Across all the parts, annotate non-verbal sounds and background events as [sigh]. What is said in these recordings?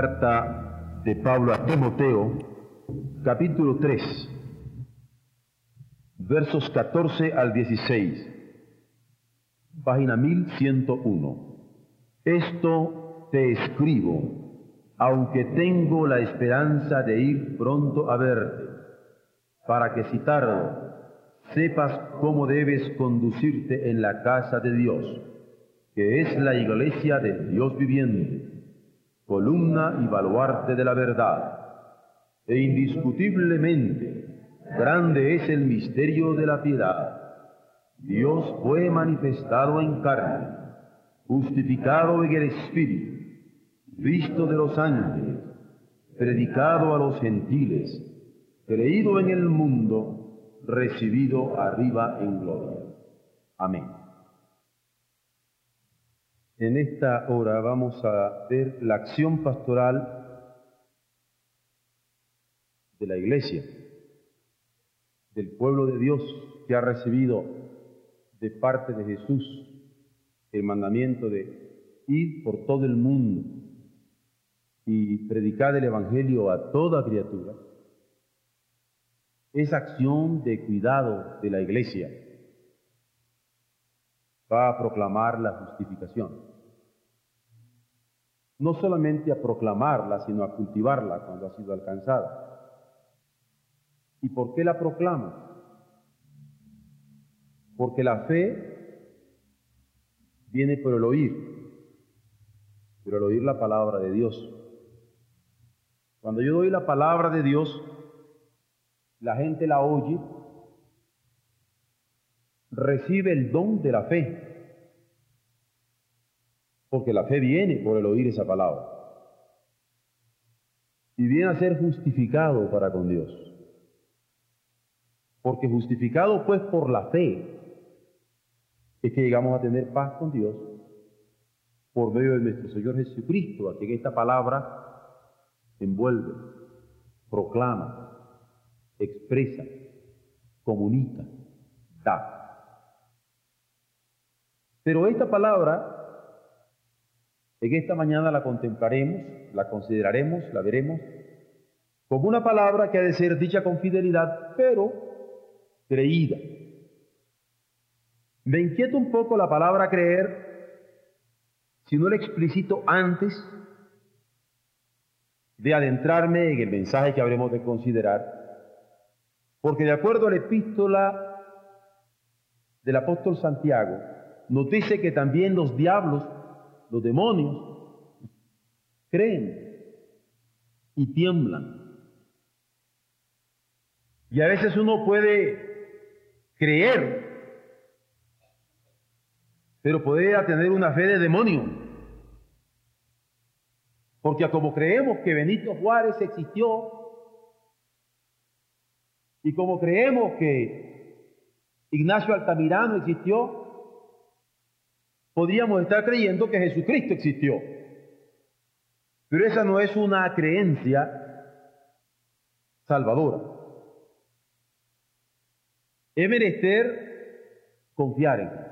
Carta de Pablo a Timoteo, capítulo 3, versos 14 al 16 página 1101. Esto te escribo, aunque tengo la esperanza de ir pronto a verte, para que si tardo, sepas cómo debes conducirte en la casa de Dios, que es la iglesia de Dios viviente, columna y baluarte de la verdad. E indiscutiblemente, grande es el misterio de la piedad Dios fue manifestado en carne, justificado en el Espíritu, visto de los ángeles, predicado a los gentiles, creído en el mundo, recibido arriba en gloria. Amén. En esta hora vamos a ver la acción pastoral de la iglesia, del pueblo de Dios que ha recibido de parte de Jesús el mandamiento de ir por todo el mundo y predicar el Evangelio a toda criatura, esa acción de cuidado de la iglesia va a proclamar la justificación. No solamente a proclamarla, sino a cultivarla cuando ha sido alcanzada. ¿Y por qué la proclama? Porque la fe viene por el oír, pero el oír la palabra de Dios. Cuando yo doy la palabra de Dios, la gente la oye, recibe el don de la fe, porque la fe viene por el oír esa palabra, y viene a ser justificado para con Dios. Porque justificado pues por la fe, es que llegamos a tener paz con Dios por medio de nuestro Señor Jesucristo, a quien esta palabra envuelve, proclama, expresa, comunica, da. Pero esta palabra, en esta mañana la contemplaremos, la consideraremos, la veremos, como una palabra que ha de ser dicha con fidelidad, pero creída. Me inquieta un poco la palabra creer si no la explicito antes de adentrarme en el mensaje que habremos de considerar, porque de acuerdo a la epístola del apóstol Santiago, nos dice que también los diablos, los demonios, creen y tiemblan. Y a veces uno puede creer pero podría tener una fe de demonio. Porque como creemos que Benito Juárez existió, y como creemos que Ignacio Altamirano existió, podríamos estar creyendo que Jesucristo existió. Pero esa no es una creencia salvadora. Es menester confiar en Él.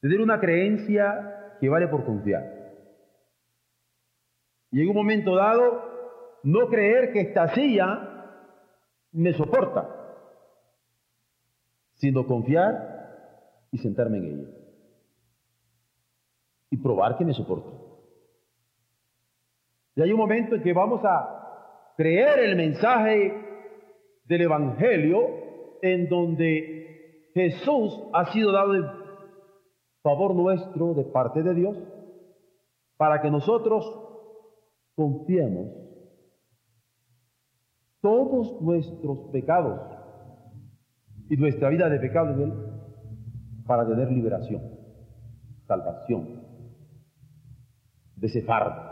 Tener una creencia que vale por confiar. Y en un momento dado, no creer que esta silla me soporta, sino confiar y sentarme en ella. Y probar que me soporta. Y hay un momento en que vamos a creer el mensaje del Evangelio en donde Jesús ha sido dado favor nuestro de parte de Dios para que nosotros confiemos todos nuestros pecados y nuestra vida de pecado en Él para tener liberación, salvación, de fardo.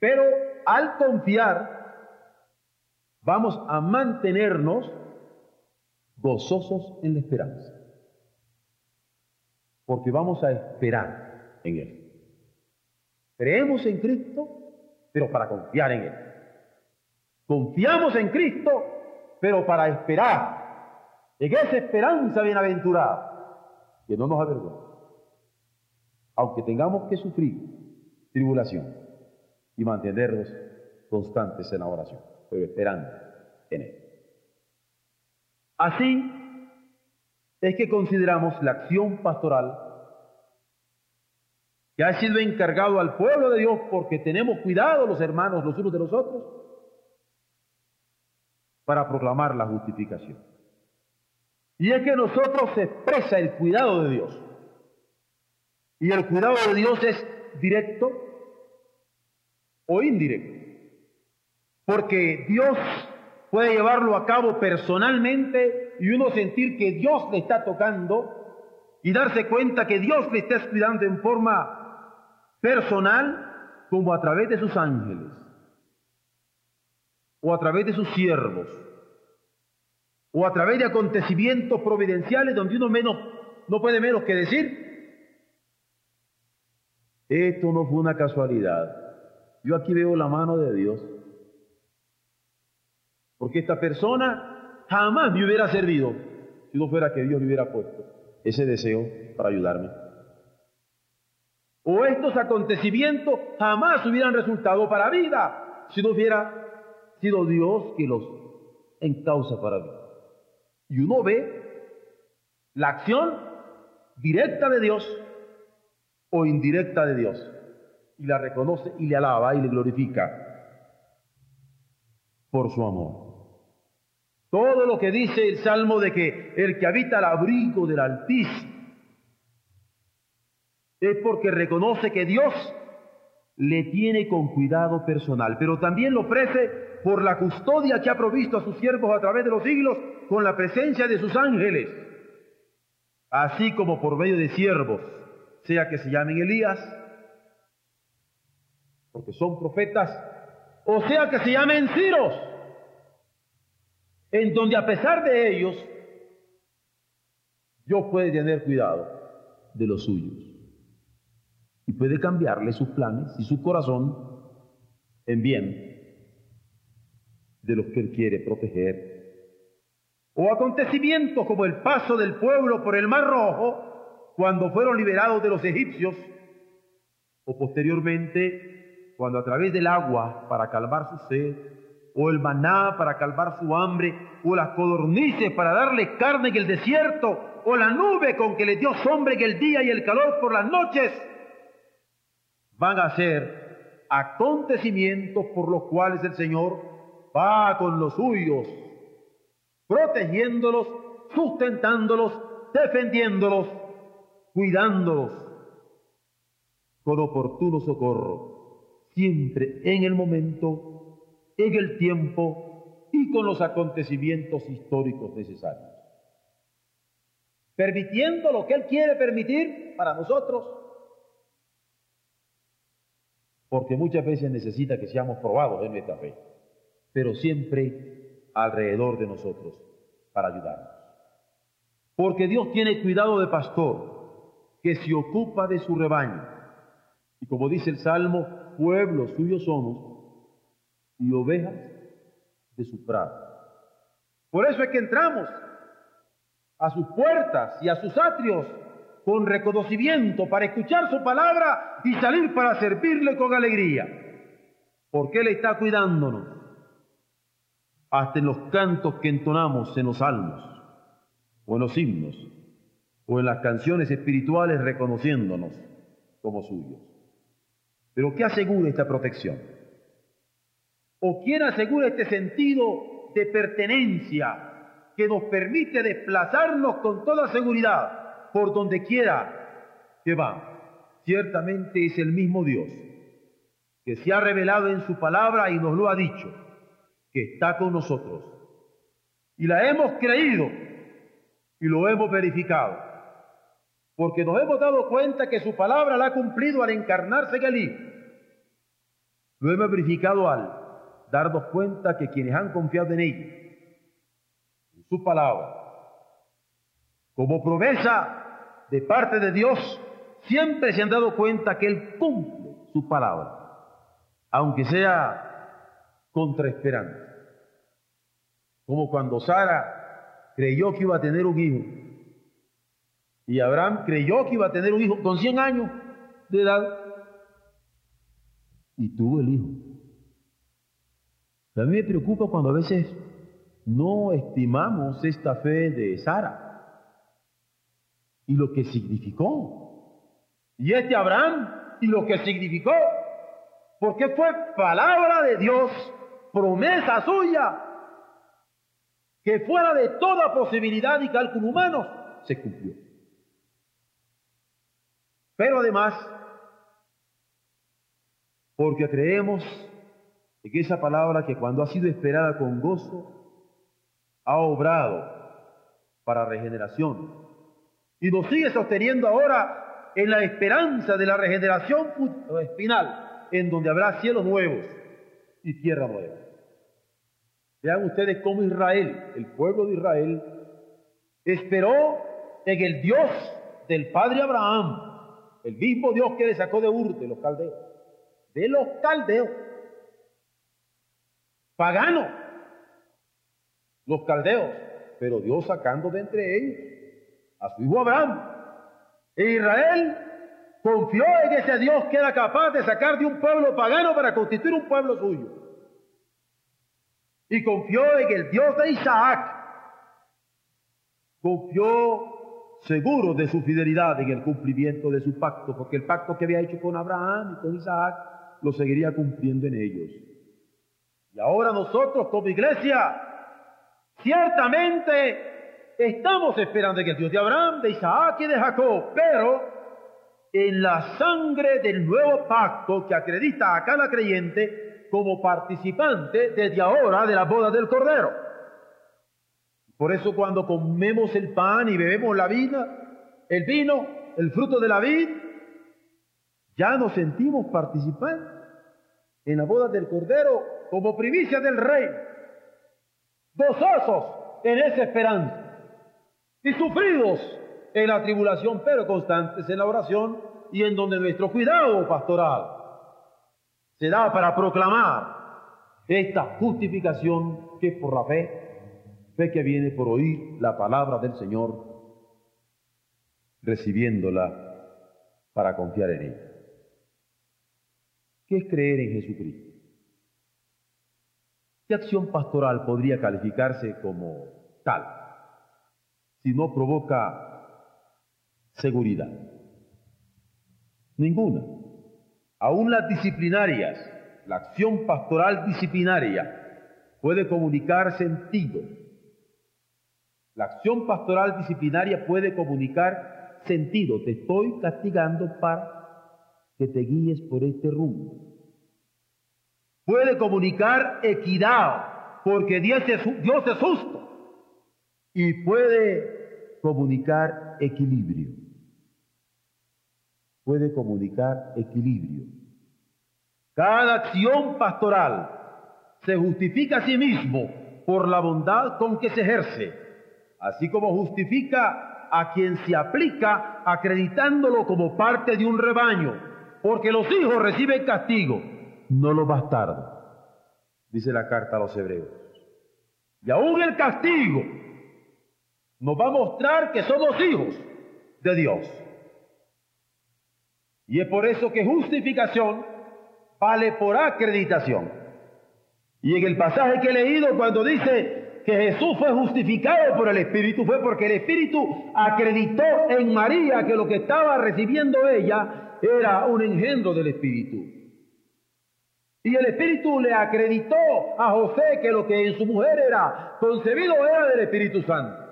Pero al confiar, vamos a mantenernos gozosos en la esperanza. Porque vamos a esperar en Él. Creemos en Cristo, pero para confiar en Él. Confiamos en Cristo, pero para esperar en esa esperanza bienaventurada, que no nos avergüenza. Aunque tengamos que sufrir tribulación y mantenernos constantes en la oración, pero esperando en Él. Así es que consideramos la acción pastoral que ha sido encargado al pueblo de Dios porque tenemos cuidado los hermanos los unos de los otros para proclamar la justificación. Y es que nosotros se expresa el cuidado de Dios. Y el cuidado de Dios es directo o indirecto. Porque Dios puede llevarlo a cabo personalmente y uno sentir que Dios le está tocando y darse cuenta que Dios le está cuidando en forma personal como a través de sus ángeles o a través de sus siervos o a través de acontecimientos providenciales donde uno menos no puede menos que decir esto no fue una casualidad. Yo aquí veo la mano de Dios. Porque esta persona jamás me hubiera servido si no fuera que Dios le hubiera puesto ese deseo para ayudarme o estos acontecimientos jamás hubieran resultado para vida si no hubiera sido Dios que los encausa para vida. Y uno ve la acción directa de Dios o indirecta de Dios y la reconoce y le alaba y le glorifica por su amor. Todo lo que dice el Salmo de que el que habita al abrigo del Altísimo es porque reconoce que Dios le tiene con cuidado personal, pero también lo ofrece por la custodia que ha provisto a sus siervos a través de los siglos con la presencia de sus ángeles, así como por medio de siervos, sea que se llamen Elías, porque son profetas, o sea que se llamen Ciros, en donde a pesar de ellos, Dios puede tener cuidado de los suyos y puede cambiarle sus planes y su corazón en bien de los que Él quiere proteger. O acontecimientos como el paso del pueblo por el Mar Rojo cuando fueron liberados de los egipcios, o posteriormente cuando a través del agua para calmar su sed, o el maná para calmar su hambre, o las codornices para darle carne en el desierto, o la nube con que le dio sombra en el día y el calor por las noches, van a ser acontecimientos por los cuales el Señor va con los suyos, protegiéndolos, sustentándolos, defendiéndolos, cuidándolos con oportuno socorro, siempre en el momento, en el tiempo y con los acontecimientos históricos necesarios. Permitiendo lo que Él quiere permitir para nosotros porque muchas veces necesita que seamos probados en nuestra fe, pero siempre alrededor de nosotros para ayudarnos. Porque Dios tiene cuidado de pastor que se ocupa de su rebaño. Y como dice el Salmo, pueblo suyo somos y ovejas de su prado. Por eso es que entramos a sus puertas y a sus atrios con reconocimiento para escuchar su palabra y salir para servirle con alegría. Porque Él está cuidándonos. Hasta en los cantos que entonamos en los salmos, o en los himnos, o en las canciones espirituales reconociéndonos como suyos. Pero ¿qué asegura esta protección? ¿O quién asegura este sentido de pertenencia que nos permite desplazarnos con toda seguridad por donde quiera que va. Ciertamente es el mismo Dios que se ha revelado en su palabra y nos lo ha dicho, que está con nosotros. Y la hemos creído y lo hemos verificado. porque nos hemos dado cuenta que su palabra la ha cumplido al encarnarse en el Hijo. Lo hemos verificado al darnos cuenta que quienes han confiado en ella, en su palabra, como promesa de parte de Dios, siempre se han dado cuenta que Él cumple su palabra, aunque sea contra esperanza. Como cuando Sara creyó que iba a tener un hijo y Abraham creyó que iba a tener un hijo con 100 años de edad y tuvo el hijo. A mí me preocupa cuando a veces no estimamos esta fe de Sara y lo que significó. Y este Abraham y lo que significó. Porque fue palabra de Dios, promesa suya, que fuera de toda posibilidad y cálculo humano, se cumplió. Pero además, porque creemos en esa palabra que cuando ha sido esperada con gozo, ha obrado para regeneración. Y nos sigue sosteniendo ahora en la esperanza de la regeneración final, en donde habrá cielos nuevos y tierra nueva. Vean ustedes cómo Israel, el pueblo de Israel, esperó en el Dios del padre Abraham, el mismo Dios que le sacó de Ur, de los caldeos, de los caldeos, paganos, los caldeos, pero Dios sacando de entre ellos a su hijo Abraham. E Israel confió en ese Dios que era capaz de sacar de un pueblo pagano para constituir un pueblo suyo. Y confió en el Dios de Isaac. Confió seguro de su fidelidad en el cumplimiento de su pacto, porque el pacto que había hecho con Abraham y con Isaac lo seguiría cumpliendo en ellos. Y ahora nosotros como iglesia, ciertamente estamos esperando en el Dios de Abraham, de Isaac y de Jacob, pero en la sangre del nuevo pacto que acredita a cada creyente como participante desde ahora de la boda del Cordero. Por eso cuando comemos el pan y bebemos la vida, el vino, el fruto de la vid, ya nos sentimos participantes en la boda del Cordero como primicia del Rey, gozosos en esa esperanza y sufridos en la tribulación, pero constantes en la oración y en donde nuestro cuidado pastoral se da para proclamar esta justificación que es por la fe, fe que viene por oír la palabra del Señor, recibiéndola para confiar en ella. ¿Qué es creer en Jesucristo? ¿Qué acción pastoral podría calificarse como tal? Si no provoca seguridad? Ninguna. Aún las disciplinarias, la acción pastoral disciplinaria puede comunicar sentido. La acción pastoral disciplinaria puede comunicar sentido. Te estoy castigando para que te guíes por este rumbo. Puede comunicar equidad, porque Dios es, Dios es justo. Y puede comunicar equilibrio. Puede comunicar equilibrio. Cada acción pastoral se justifica a sí mismo por la bondad con que se ejerce, así como justifica a quien se aplica acreditándolo como parte de un rebaño, porque los hijos reciben castigo, no los bastardos, dice la carta a los hebreos. Y aún el castigo nos va a mostrar que somos hijos de Dios. Y es por eso que justificación vale por acreditación. Y en el pasaje que he leído, cuando dice que Jesús fue justificado por el Espíritu, fue porque el Espíritu acreditó en María que lo que estaba recibiendo ella era un engendro del Espíritu. Y el Espíritu le acreditó a José que lo que en su mujer era concebido era del Espíritu Santo.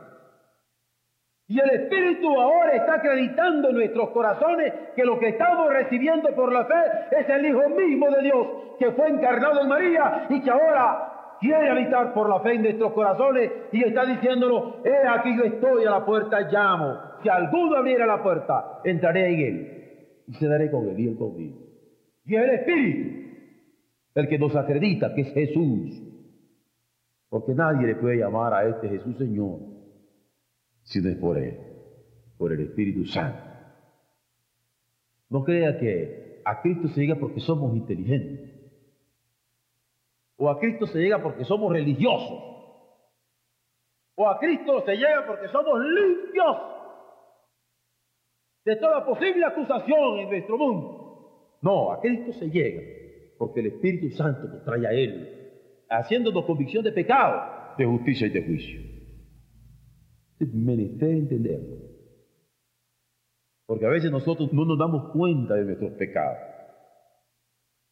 Y el Espíritu ahora está acreditando en nuestros corazones que lo que estamos recibiendo por la fe es el Hijo mismo de Dios que fue encarnado en María y que ahora quiere habitar por la fe en nuestros corazones y está diciéndonos, he aquí yo estoy a la puerta, llamo. Si alguno abriera la puerta, entraré en él y cenaré con él y él conmigo. Y el Espíritu el que nos acredita que es Jesús. Porque nadie le puede llamar a este Jesús Señor si no es por Él, por el Espíritu Santo. No crea que a Cristo se llega porque somos inteligentes. O a Cristo se llega porque somos religiosos. O a Cristo se llega porque somos limpios de toda posible acusación en nuestro mundo. No, a Cristo se llega porque el Espíritu Santo nos trae a Él, haciéndonos convicción de pecado, de justicia y de juicio. Es menester entenderlo. Porque a veces nosotros no nos damos cuenta de nuestros pecados.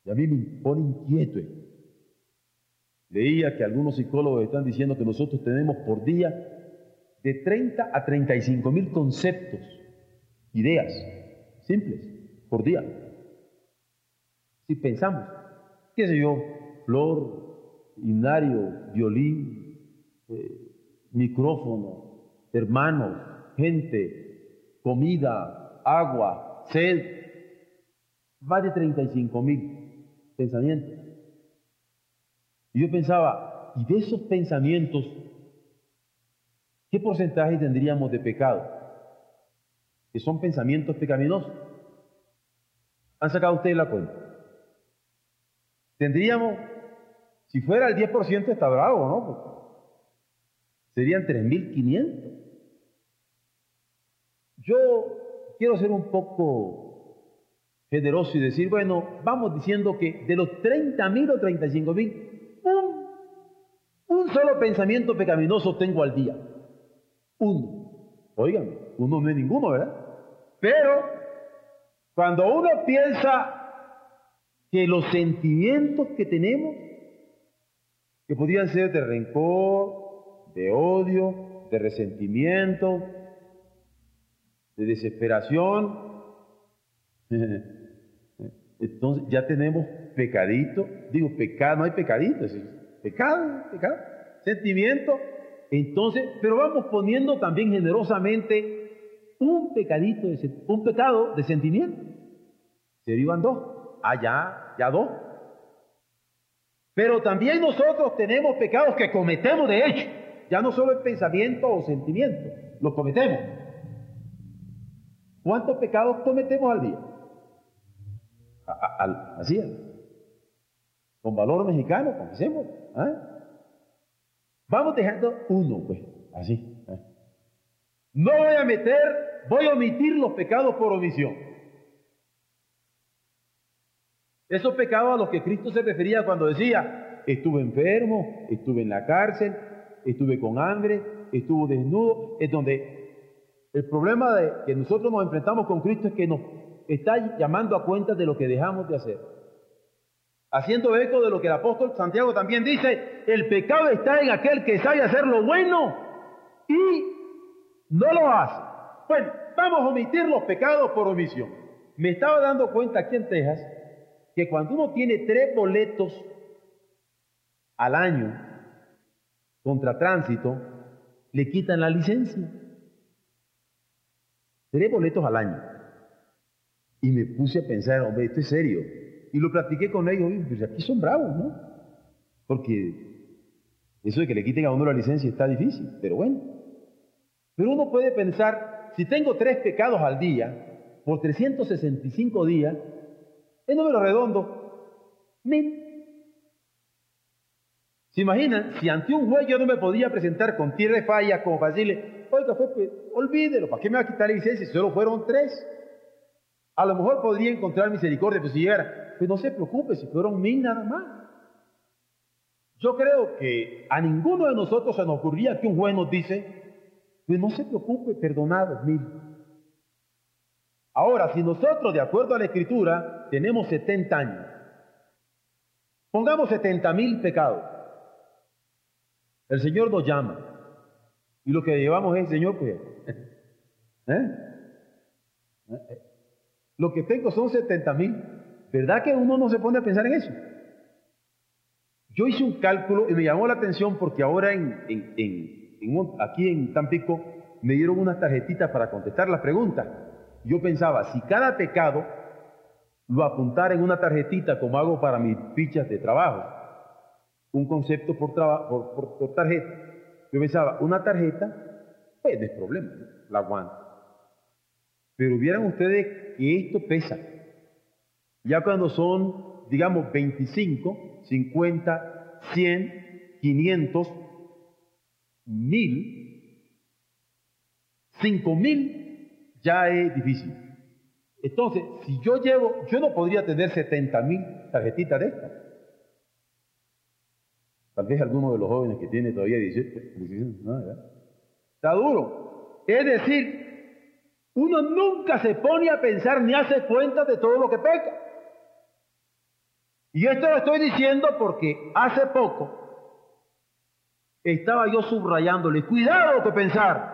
Y a mí me pone inquieto. Leía que algunos psicólogos están diciendo que nosotros tenemos por día de 30 a 35 mil conceptos, ideas simples, por día. Si pensamos, qué sé yo, flor, himnario, violín, eh, micrófono, hermanos, gente, comida, agua, sed, más de 35 mil pensamientos. Y yo pensaba, ¿y de esos pensamientos, qué porcentaje tendríamos de pecado? Que son pensamientos pecaminosos. ¿Han sacado ustedes la cuenta? Tendríamos, si fuera el 10% está bravo, ¿no? Serían 3.500. Yo quiero ser un poco generoso y decir, bueno, vamos diciendo que de los 30.000 o 35.000, un, un solo pensamiento pecaminoso tengo al día. Uno. Oigan, uno no es ninguno, ¿verdad? Pero cuando uno piensa que los sentimientos que tenemos, que podrían ser de rencor, de odio, de resentimiento, de desesperación, [laughs] entonces ya tenemos pecadito, digo pecado, no hay pecadito, es pecado, pecado, sentimiento, entonces, pero vamos poniendo también generosamente un pecadito, de, un pecado de sentimiento, se derivan dos. Ah, ya, ya dos. Pero también nosotros tenemos pecados que cometemos de hecho. Ya no solo es pensamiento o sentimiento, los cometemos. ¿Cuántos pecados cometemos al día? así es. Con valor mexicano, comencemos. ¿ah? Vamos dejando uno, pues, así. ¿ah? No voy a meter, voy a omitir los pecados por omisión. Esos pecados a los que Cristo se refería cuando decía, estuve enfermo, estuve en la cárcel, estuve con hambre, estuve desnudo, es donde el problema de que nosotros nos enfrentamos con Cristo es que nos está llamando a cuenta de lo que dejamos de hacer. Haciendo eco de lo que el apóstol Santiago también dice, el pecado está en aquel que sabe hacer lo bueno y no lo hace. Bueno, vamos a omitir los pecados por omisión. Me estaba dando cuenta aquí en Texas que cuando uno tiene tres boletos al año contra tránsito, le quitan la licencia. Tres boletos al año. Y me puse a pensar, hombre, esto es serio. Y lo platiqué con ellos, y pues aquí son bravos, ¿no? Porque eso de que le quiten a uno la licencia está difícil, pero bueno. Pero uno puede pensar, si tengo tres pecados al día, por 365 días, el número redondo. ¿Se imaginan? Si ante un juez yo no me podía presentar con tierra de falla como para decirle, oiga, pues, olvídelo, ¿para qué me va a quitar la licencia si solo fueron tres? A lo mejor podría encontrar misericordia, pues si llegara, pues no se preocupe, si fueron mil nada más. Yo creo que a ninguno de nosotros se nos ocurría que un juez nos dice, pues no se preocupe, perdonados mil. Ahora, si nosotros, de acuerdo a la Escritura, tenemos 70 años, pongamos 70 mil pecados, el Señor nos llama y lo que llevamos es, Señor, pues, ¿eh? Lo que tengo son 70 mil. ¿Verdad que uno no se pone a pensar en eso? Yo hice un cálculo y me llamó la atención porque ahora en, aquí en Tampico me dieron unas tarjetitas para contestar las preguntas. Yo pensaba, si cada pecado lo apuntara en una tarjetita como hago para mis fichas de trabajo, un concepto por, por, por, tarjeta, yo pensaba, una tarjeta, pues no es problema, la aguanto. Pero vieran ustedes que esto pesa. Ya cuando son, digamos, 25, 50, 100, 500, 1000, 5000, ya es difícil. Entonces, si yo llevo, yo no podría tener 70 mil tarjetitas de estas. Tal vez alguno de los jóvenes que tiene todavía 17, no, está duro. Es decir, uno nunca se pone a pensar ni hace cuenta de todo lo que peca. Y esto lo estoy diciendo porque hace poco estaba yo subrayándole, cuidado que pensar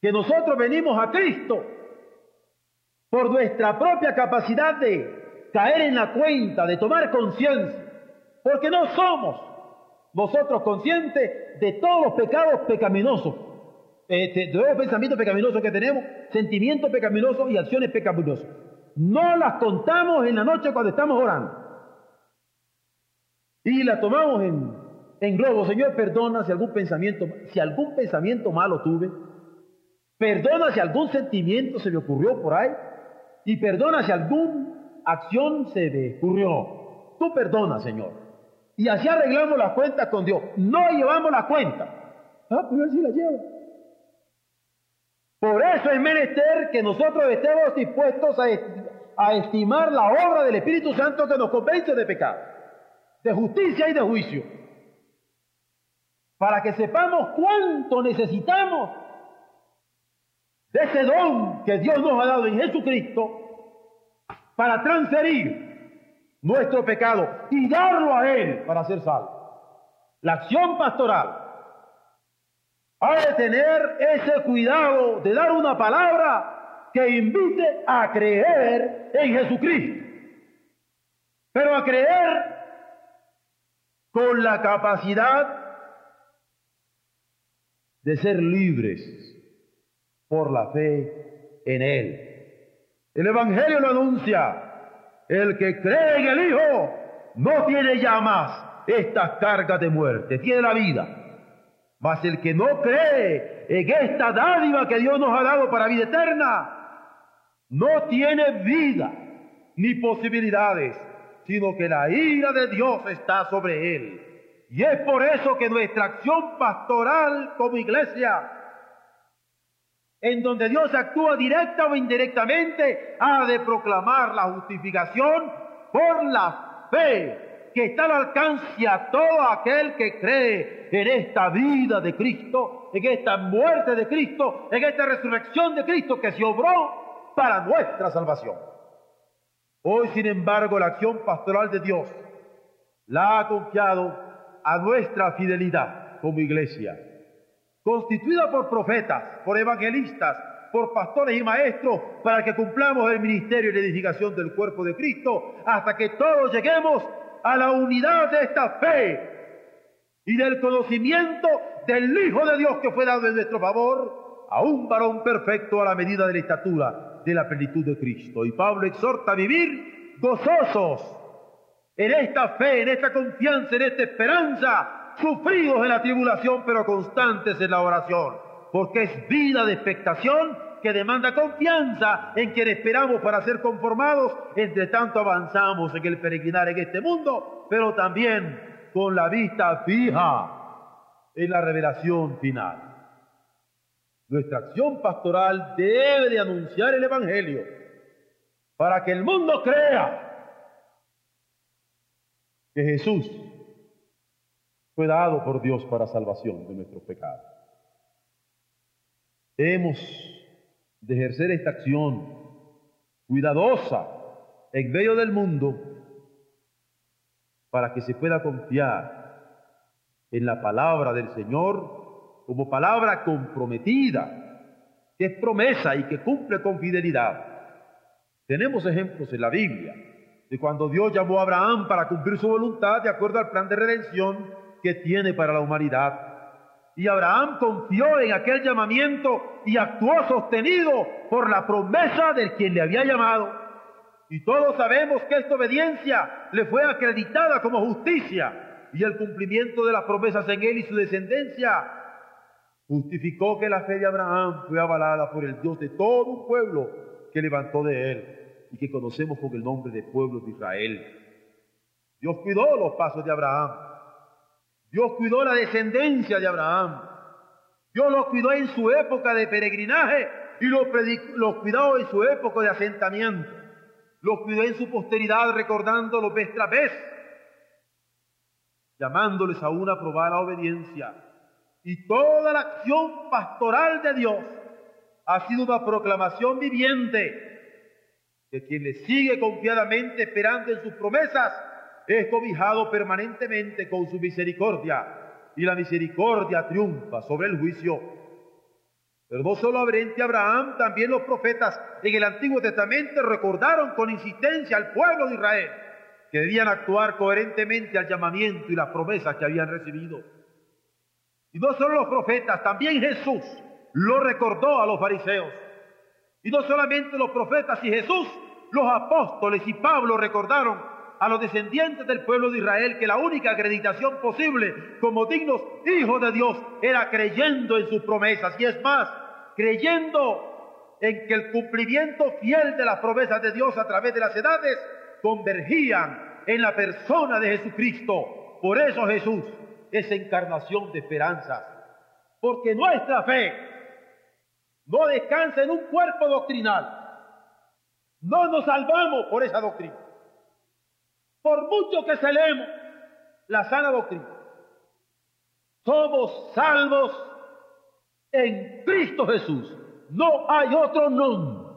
que nosotros venimos a Cristo por nuestra propia capacidad de caer en la cuenta, de tomar conciencia, porque no somos nosotros conscientes de todos los pecados pecaminosos, este, de todos los pensamientos pecaminosos que tenemos, sentimientos pecaminosos y acciones pecaminosas. No las contamos en la noche cuando estamos orando. Y las tomamos en, en globo. Señor, perdona si algún pensamiento, si algún pensamiento malo tuve. Perdona si algún sentimiento se me ocurrió por ahí y perdona si alguna acción se me ocurrió. Tú perdona, Señor. Y así arreglamos las cuentas con Dios. No llevamos la cuenta. Ah, pero Él sí la lleva. Por eso es menester que nosotros estemos dispuestos a, a estimar la obra del Espíritu Santo que nos convence de pecado, de justicia y de juicio. Para que sepamos cuánto necesitamos de ese don que Dios nos ha dado en Jesucristo para transferir nuestro pecado y darlo a Él para ser salvo. La acción pastoral ha de tener ese cuidado de dar una palabra que invite a creer en Jesucristo, pero a creer con la capacidad de ser libres por la fe en Él. El Evangelio lo anuncia. El que cree en el Hijo no tiene ya más estas cargas de muerte, tiene la vida. Mas el que no cree en esta dádiva que Dios nos ha dado para vida eterna, no tiene vida ni posibilidades, sino que la ira de Dios está sobre él. Y es por eso que nuestra acción pastoral como iglesia en donde Dios actúa directa o indirectamente, ha de proclamar la justificación por la fe que está al alcance a todo aquel que cree en esta vida de Cristo, en esta muerte de Cristo, en esta resurrección de Cristo que se obró para nuestra salvación. Hoy, sin embargo, la acción pastoral de Dios la ha confiado a nuestra fidelidad como iglesia constituida por profetas, por evangelistas, por pastores y maestros, para que cumplamos el ministerio y la edificación del cuerpo de Cristo, hasta que todos lleguemos a la unidad de esta fe y del conocimiento del Hijo de Dios que fue dado en nuestro favor, a un varón perfecto a la medida de la estatura de la plenitud de Cristo. Y Pablo exhorta a vivir gozosos en esta fe, en esta confianza, en esta esperanza, sufridos en la tribulación, pero constantes en la oración, porque es vida de expectación que demanda confianza en quien esperamos para ser conformados, entre tanto avanzamos en el peregrinar en este mundo, pero también con la vista fija en la revelación final. Nuestra acción pastoral debe de anunciar el Evangelio para que el mundo crea que Jesús dado por Dios para salvación de nuestros pecados. Hemos de ejercer esta acción cuidadosa en medio del mundo para que se pueda confiar en la palabra del Señor como palabra comprometida, que es promesa y que cumple con fidelidad. Tenemos ejemplos en la Biblia de cuando Dios llamó a Abraham para cumplir su voluntad de acuerdo al plan de redención que tiene para la humanidad. Y Abraham confió en aquel llamamiento y actuó sostenido por la promesa del quien le había llamado. Y todos sabemos que esta obediencia le fue acreditada como justicia y el cumplimiento de las promesas en él y su descendencia justificó que la fe de Abraham fue avalada por el Dios de todo un pueblo que levantó de él y que conocemos con el nombre de pueblo de Israel. Dios cuidó los pasos de Abraham. Dios cuidó la descendencia de Abraham. Dios los cuidó en su época de peregrinaje y los, los cuidó en su época de asentamiento. Los cuidó en su posteridad recordándolos vez tras vez, llamándoles a una probada obediencia. Y toda la acción pastoral de Dios ha sido una proclamación viviente que quien le sigue confiadamente esperando en sus promesas es cobijado permanentemente con su misericordia y la misericordia triunfa sobre el juicio. Pero no solo a Abraham, también los profetas en el Antiguo Testamento recordaron con insistencia al pueblo de Israel que debían actuar coherentemente al llamamiento y las promesas que habían recibido. Y no solo los profetas, también Jesús lo recordó a los fariseos. Y no solamente los profetas y Jesús, los apóstoles y Pablo recordaron a los descendientes del pueblo de Israel que la única acreditación posible como dignos hijos de Dios era creyendo en sus promesas. Y es más, creyendo en que el cumplimiento fiel de las promesas de Dios a través de las edades convergían en la persona de Jesucristo. Por eso Jesús es encarnación de esperanzas. Porque nuestra fe no descansa en un cuerpo doctrinal. No nos salvamos por esa doctrina por mucho que se leemos la sana doctrina. Somos salvos en Cristo Jesús. No hay otro nombre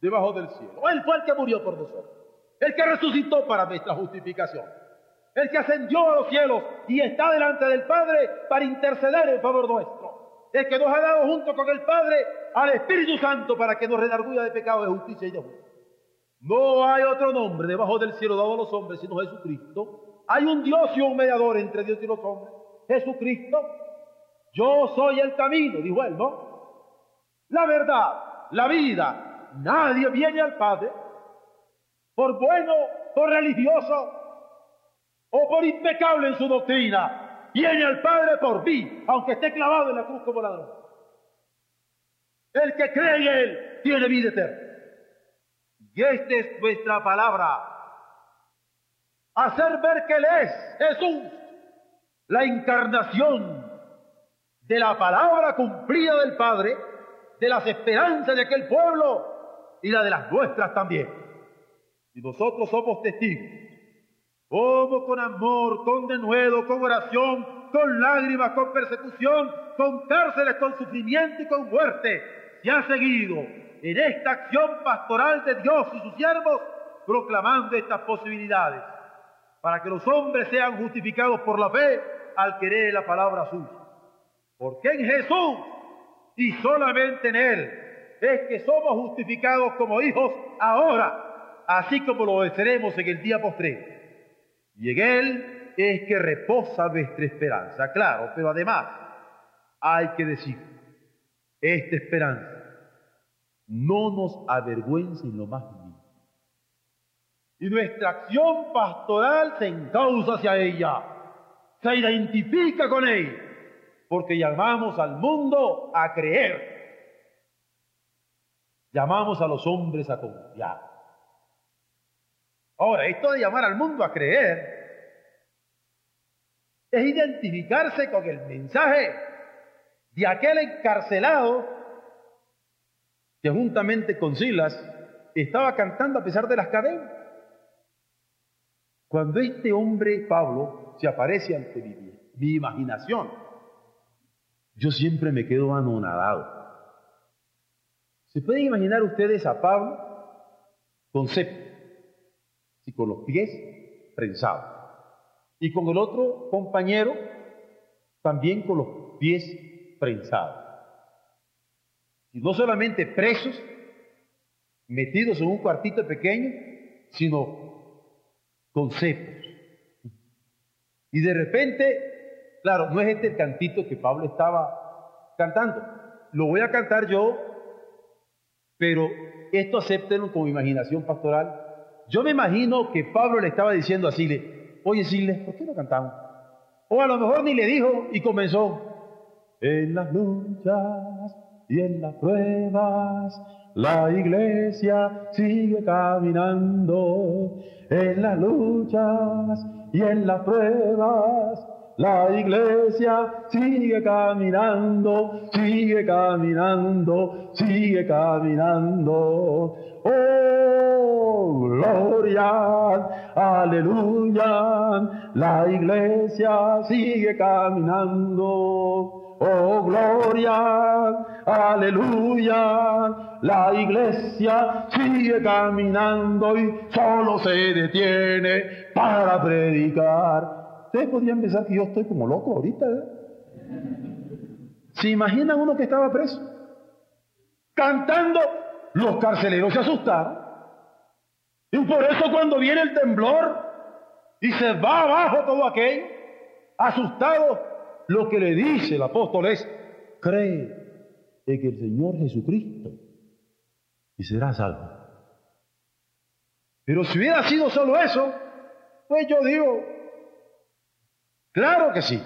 debajo del cielo. Él fue el que murió por nosotros. El que resucitó para nuestra justificación. El que ascendió a los cielos y está delante del Padre para interceder en favor nuestro. El que nos ha dado junto con el Padre al Espíritu Santo para que nos redarguya de pecado, de justicia y de justicia. No hay otro nombre debajo del cielo dado a los hombres sino Jesucristo. Hay un Dios y un mediador entre Dios y los hombres. Jesucristo. Yo soy el camino, dijo él, ¿no? La verdad, la vida. Nadie viene al Padre por bueno, por religioso o por impecable en su doctrina. Viene al Padre por mí, aunque esté clavado en la cruz como ladrón. El que cree en Él tiene vida eterna. Y esta es nuestra palabra. Hacer ver que Él es Jesús, la encarnación de la palabra cumplida del Padre, de las esperanzas de aquel pueblo y la de las nuestras también. Y nosotros somos testigos. Como con amor, con denuedo, con oración, con lágrimas, con persecución, con cárceles, con sufrimiento y con muerte, se ha seguido en esta acción pastoral de Dios y sus siervos, proclamando estas posibilidades, para que los hombres sean justificados por la fe al querer la palabra suya. Porque en Jesús y solamente en Él es que somos justificados como hijos ahora, así como lo seremos en el día postrero. Y en Él es que reposa nuestra esperanza, claro, pero además hay que decir, esta esperanza no nos avergüence en lo más mínimo. Y nuestra acción pastoral se encausa hacia ella, se identifica con ella, porque llamamos al mundo a creer. Llamamos a los hombres a confiar. Ahora, esto de llamar al mundo a creer es identificarse con el mensaje de aquel encarcelado que juntamente con Silas estaba cantando a pesar de las cadenas. Cuando este hombre, Pablo, se aparece ante mi, mi imaginación, yo siempre me quedo anonadado. ¿Se pueden imaginar ustedes a Pablo con cepo y con los pies prensados? Y con el otro compañero también con los pies prensados. No solamente presos, metidos en un cuartito pequeño, sino con cepos. Y de repente Claro, no es este el cantito que Pablo estaba cantando. Lo voy a cantar yo, pero esto acéptenlo como imaginación pastoral. Yo me imagino que Pablo le estaba diciendo a Siles, oye Siles, ¿por qué no cantamos? O a lo mejor ni le dijo y comenzó. En las luchas y en las pruebas la iglesia sigue caminando. En las luchas y en las pruebas la iglesia sigue caminando, sigue caminando, sigue caminando. Oh, gloria, aleluya, la iglesia sigue caminando. Oh, gloria, aleluya, la iglesia sigue caminando y solo se detiene para predicar. Ustedes podrían pensar que yo estoy como loco ahorita. ¿eh? ¿Se imaginan uno que estaba preso? Cantando, los carceleros se asustaron. Y por eso cuando viene el temblor y se va abajo todo aquello, asustado, lo que le dice el apóstol es, cree en el Señor Jesucristo y será salvo. Pero si hubiera sido solo eso, pues yo digo, claro que sí.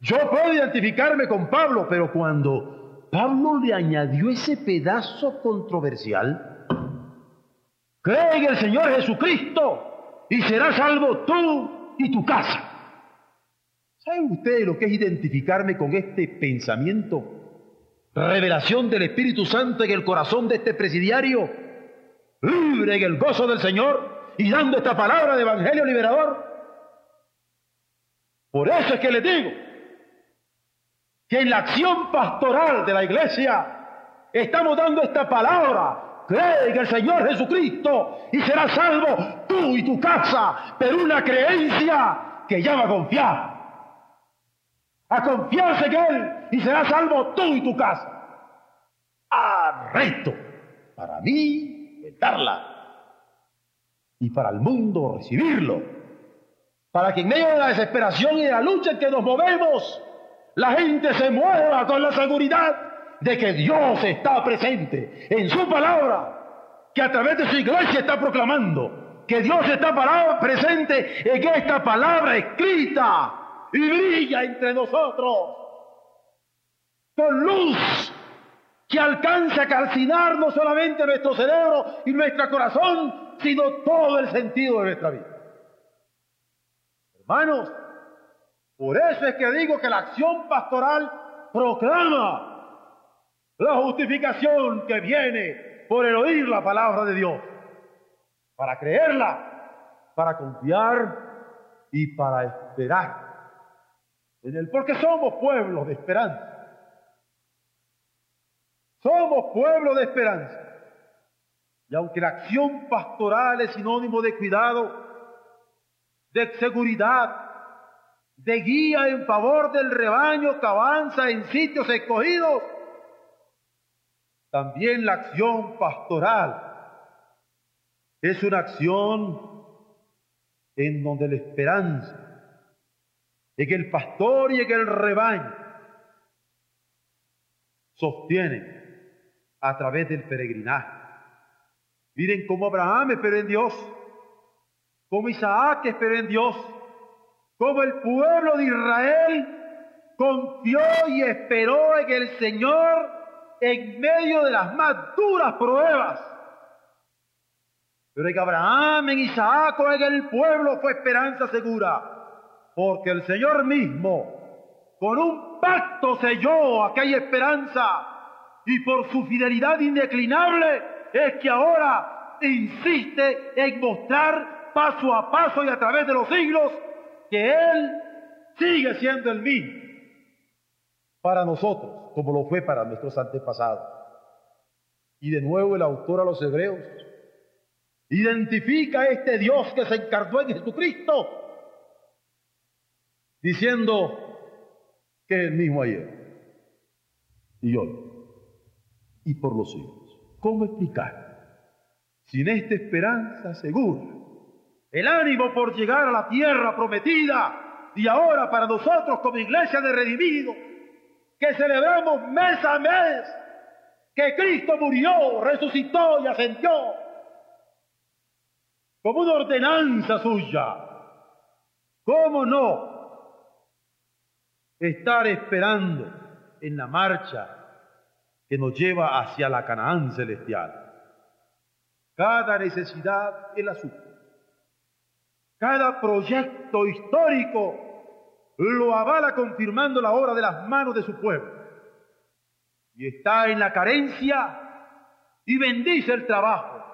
Yo puedo identificarme con Pablo, pero cuando Pablo le añadió ese pedazo controversial, cree en el Señor Jesucristo y será salvo tú y tu casa. ¿Saben ustedes lo que es identificarme con este pensamiento? Revelación del Espíritu Santo en el corazón de este presidiario, libre en el gozo del Señor y dando esta palabra de Evangelio liberador. Por eso es que les digo que en la acción pastoral de la iglesia estamos dando esta palabra. Cree en el Señor Jesucristo y serás salvo tú y tu casa, pero una creencia que llama a confiar a confiarse en Él y serás salvo tú y tu casa. A reto para mí el darla y para el mundo recibirlo. Para que en medio de la desesperación y de la lucha en que nos movemos, la gente se mueva con la seguridad de que Dios está presente en su palabra, que a través de su iglesia está proclamando, que Dios está presente en esta palabra escrita y brilla entre nosotros con luz que alcanza a calcinar no solamente nuestro cerebro y nuestro corazón, sino todo el sentido de nuestra vida. Hermanos, por eso es que digo que la acción pastoral proclama la justificación que viene por el oír la palabra de Dios, para creerla, para confiar y para esperar en el porque somos pueblos de esperanza. Somos pueblo de esperanza. Y aunque la acción pastoral es sinónimo de cuidado, de seguridad, de guía en favor del rebaño que avanza en sitios escogidos, también la acción pastoral es una acción en donde la esperanza en el pastor y en el rebaño sostiene a través del peregrinaje. Miren cómo Abraham esperó en Dios, cómo Isaac esperó en Dios, cómo el pueblo de Israel confió y esperó en el Señor en medio de las más duras pruebas. Pero en Abraham, en Isaac o en el pueblo fue esperanza segura porque el Señor mismo con un pacto selló aquella esperanza y por su fidelidad indeclinable es que ahora insiste en mostrar paso a paso y a través de los siglos que Él sigue siendo el mismo para nosotros, como lo fue para nuestros antepasados. Y de nuevo el autor a los hebreos identifica a este Dios que se encarnó en Jesucristo diciendo que es el mismo ayer y hoy y por los siglos. ¿Cómo explicar? Sin esta esperanza segura, el ánimo por llegar a la tierra prometida y ahora para nosotros como iglesia de redimidos, que celebramos mes a mes que Cristo murió, resucitó y ascendió como una ordenanza suya. ¿Cómo no estar esperando en la marcha que nos lleva hacia la Canaán celestial? Cada necesidad es la. Cada proyecto histórico lo avala confirmando la obra de las manos de su pueblo. Y está en la carencia y bendice el trabajo.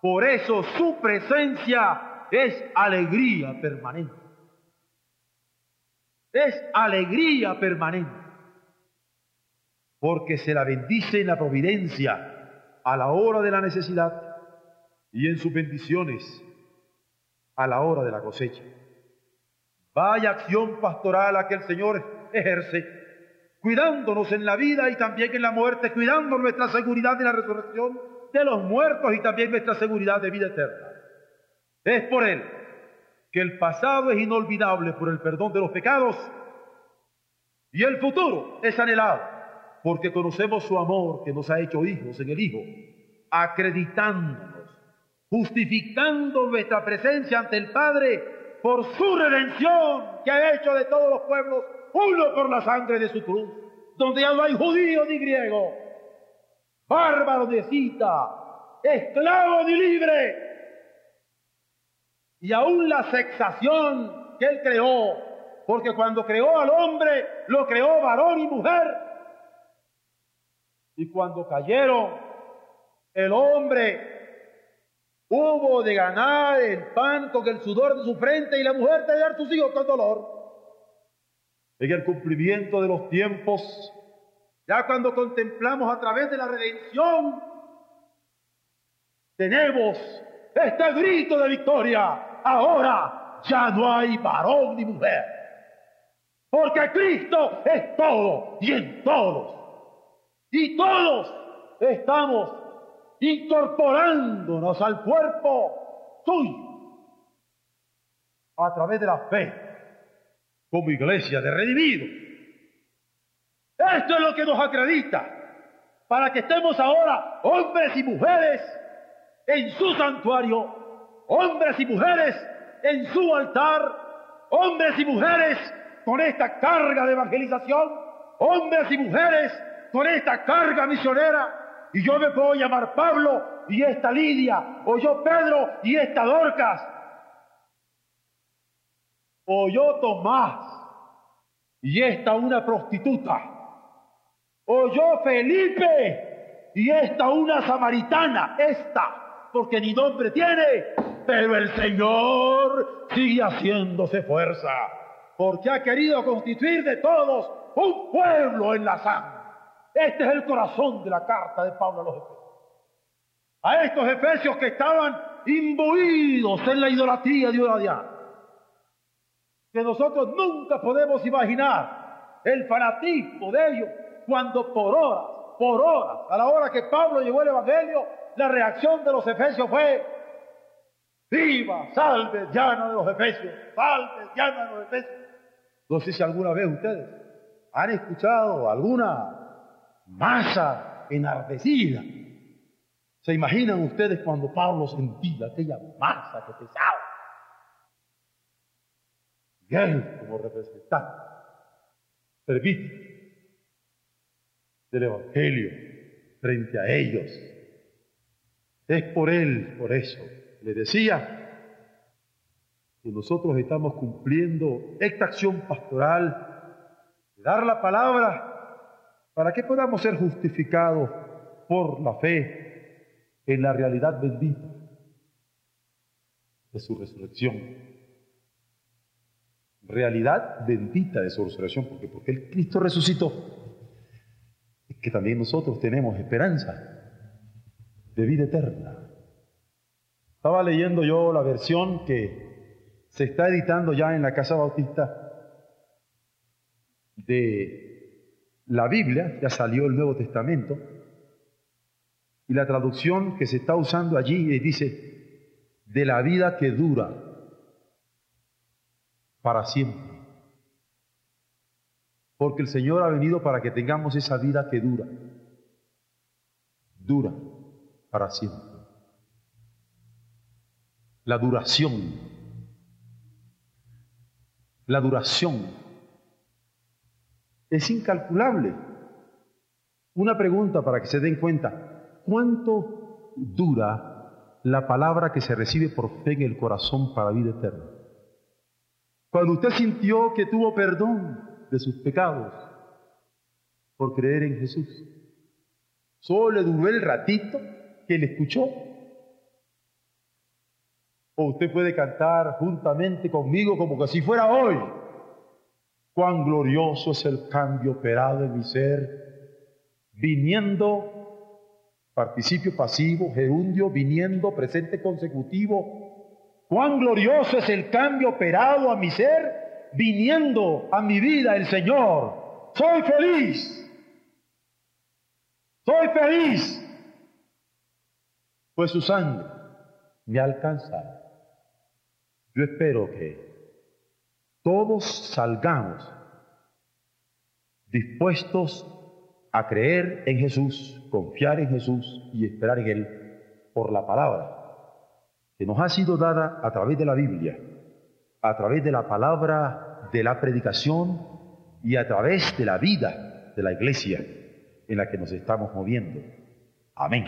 Por eso su presencia es alegría permanente. Es alegría permanente. Porque se la bendice en la providencia a la hora de la necesidad y en sus bendiciones a la hora de la cosecha. Vaya acción pastoral a que el Señor ejerce, cuidándonos en la vida y también en la muerte, cuidando nuestra seguridad de la resurrección de los muertos y también nuestra seguridad de vida eterna. Es por Él que el pasado es inolvidable por el perdón de los pecados y el futuro es anhelado porque conocemos su amor que nos ha hecho hijos en el Hijo, acreditándonos justificando nuestra presencia ante el Padre por su redención que ha hecho de todos los pueblos uno por la sangre de su cruz, donde ya no hay judío ni griego, bárbaro ni cita, esclavo ni libre. Y aún la sexación que él creó, porque cuando creó al hombre, lo creó varón y mujer. Y cuando cayeron, el hombre Hubo de ganar el pan con el sudor de su frente y la mujer de dar sus hijos con dolor. En el cumplimiento de los tiempos, ya cuando contemplamos a través de la redención, tenemos este grito de victoria. Ahora ya no hay varón ni mujer. Porque Cristo es todo y en todos. Y todos estamos incorporándonos al cuerpo suyo a través de la fe como iglesia de redimidos. Esto es lo que nos acredita para que estemos ahora hombres y mujeres en su santuario, hombres y mujeres en su altar, hombres y mujeres con esta carga de evangelización, hombres y mujeres con esta carga misionera, y yo me puedo llamar Pablo y esta Lidia, o yo Pedro y esta Dorcas, o yo Tomás y esta una prostituta, o yo Felipe y esta una samaritana, esta, porque ni nombre tiene, pero el Señor sigue haciéndose fuerza, porque ha querido constituir de todos un pueblo en la sangre. Este es el corazón de la carta de Pablo a los Efesios. A estos Efesios que estaban imbuidos en la idolatría de una Que nosotros nunca podemos imaginar el fanatismo de ellos cuando por horas, por horas, a la hora que Pablo llegó el Evangelio, la reacción de los Efesios fue ¡Viva! ¡Salve, llana de los Efesios! ¡Salve, llana de los Efesios! No sé si alguna vez ustedes han escuchado alguna masa enardecida. ¿Se imaginan ustedes cuando Pablo sentía aquella masa que pesaba? Y él, como representante, permite del Evangelio frente a ellos. Es por él, por eso, le decía que nosotros estamos cumpliendo esta acción pastoral de dar la palabra para que podamos ser justificados por la fe en la realidad bendita de su resurrección. Realidad bendita de su resurrección, porque porque el Cristo resucitó, es que también nosotros tenemos esperanza de vida eterna. Estaba leyendo yo la versión que se está editando ya en la Casa Bautista de la Biblia, ya salió el Nuevo Testamento, y la traducción que se está usando allí dice, de la vida que dura para siempre. Porque el Señor ha venido para que tengamos esa vida que dura, dura para siempre. La duración, la duración es incalculable. Una pregunta para que se den cuenta, ¿cuánto dura la palabra que se recibe por fe en el corazón para vida eterna? Cuando usted sintió que tuvo perdón de sus pecados por creer en Jesús, solo le duró el ratito que le escuchó. O usted puede cantar juntamente conmigo como que si fuera hoy. Cuán glorioso es el cambio operado en mi ser, viniendo, participio pasivo, gerundio, viniendo, presente consecutivo. Cuán glorioso es el cambio operado a mi ser, viniendo a mi vida el Señor. Soy feliz. Soy feliz. Pues su sangre me ha alcanzado. Yo espero que todos salgamos dispuestos a creer en Jesús, confiar en Jesús y esperar en Él por la palabra que nos ha sido dada a través de la Biblia, a través de la palabra de la predicación y a través de la vida de la iglesia en la que nos estamos moviendo. Amén.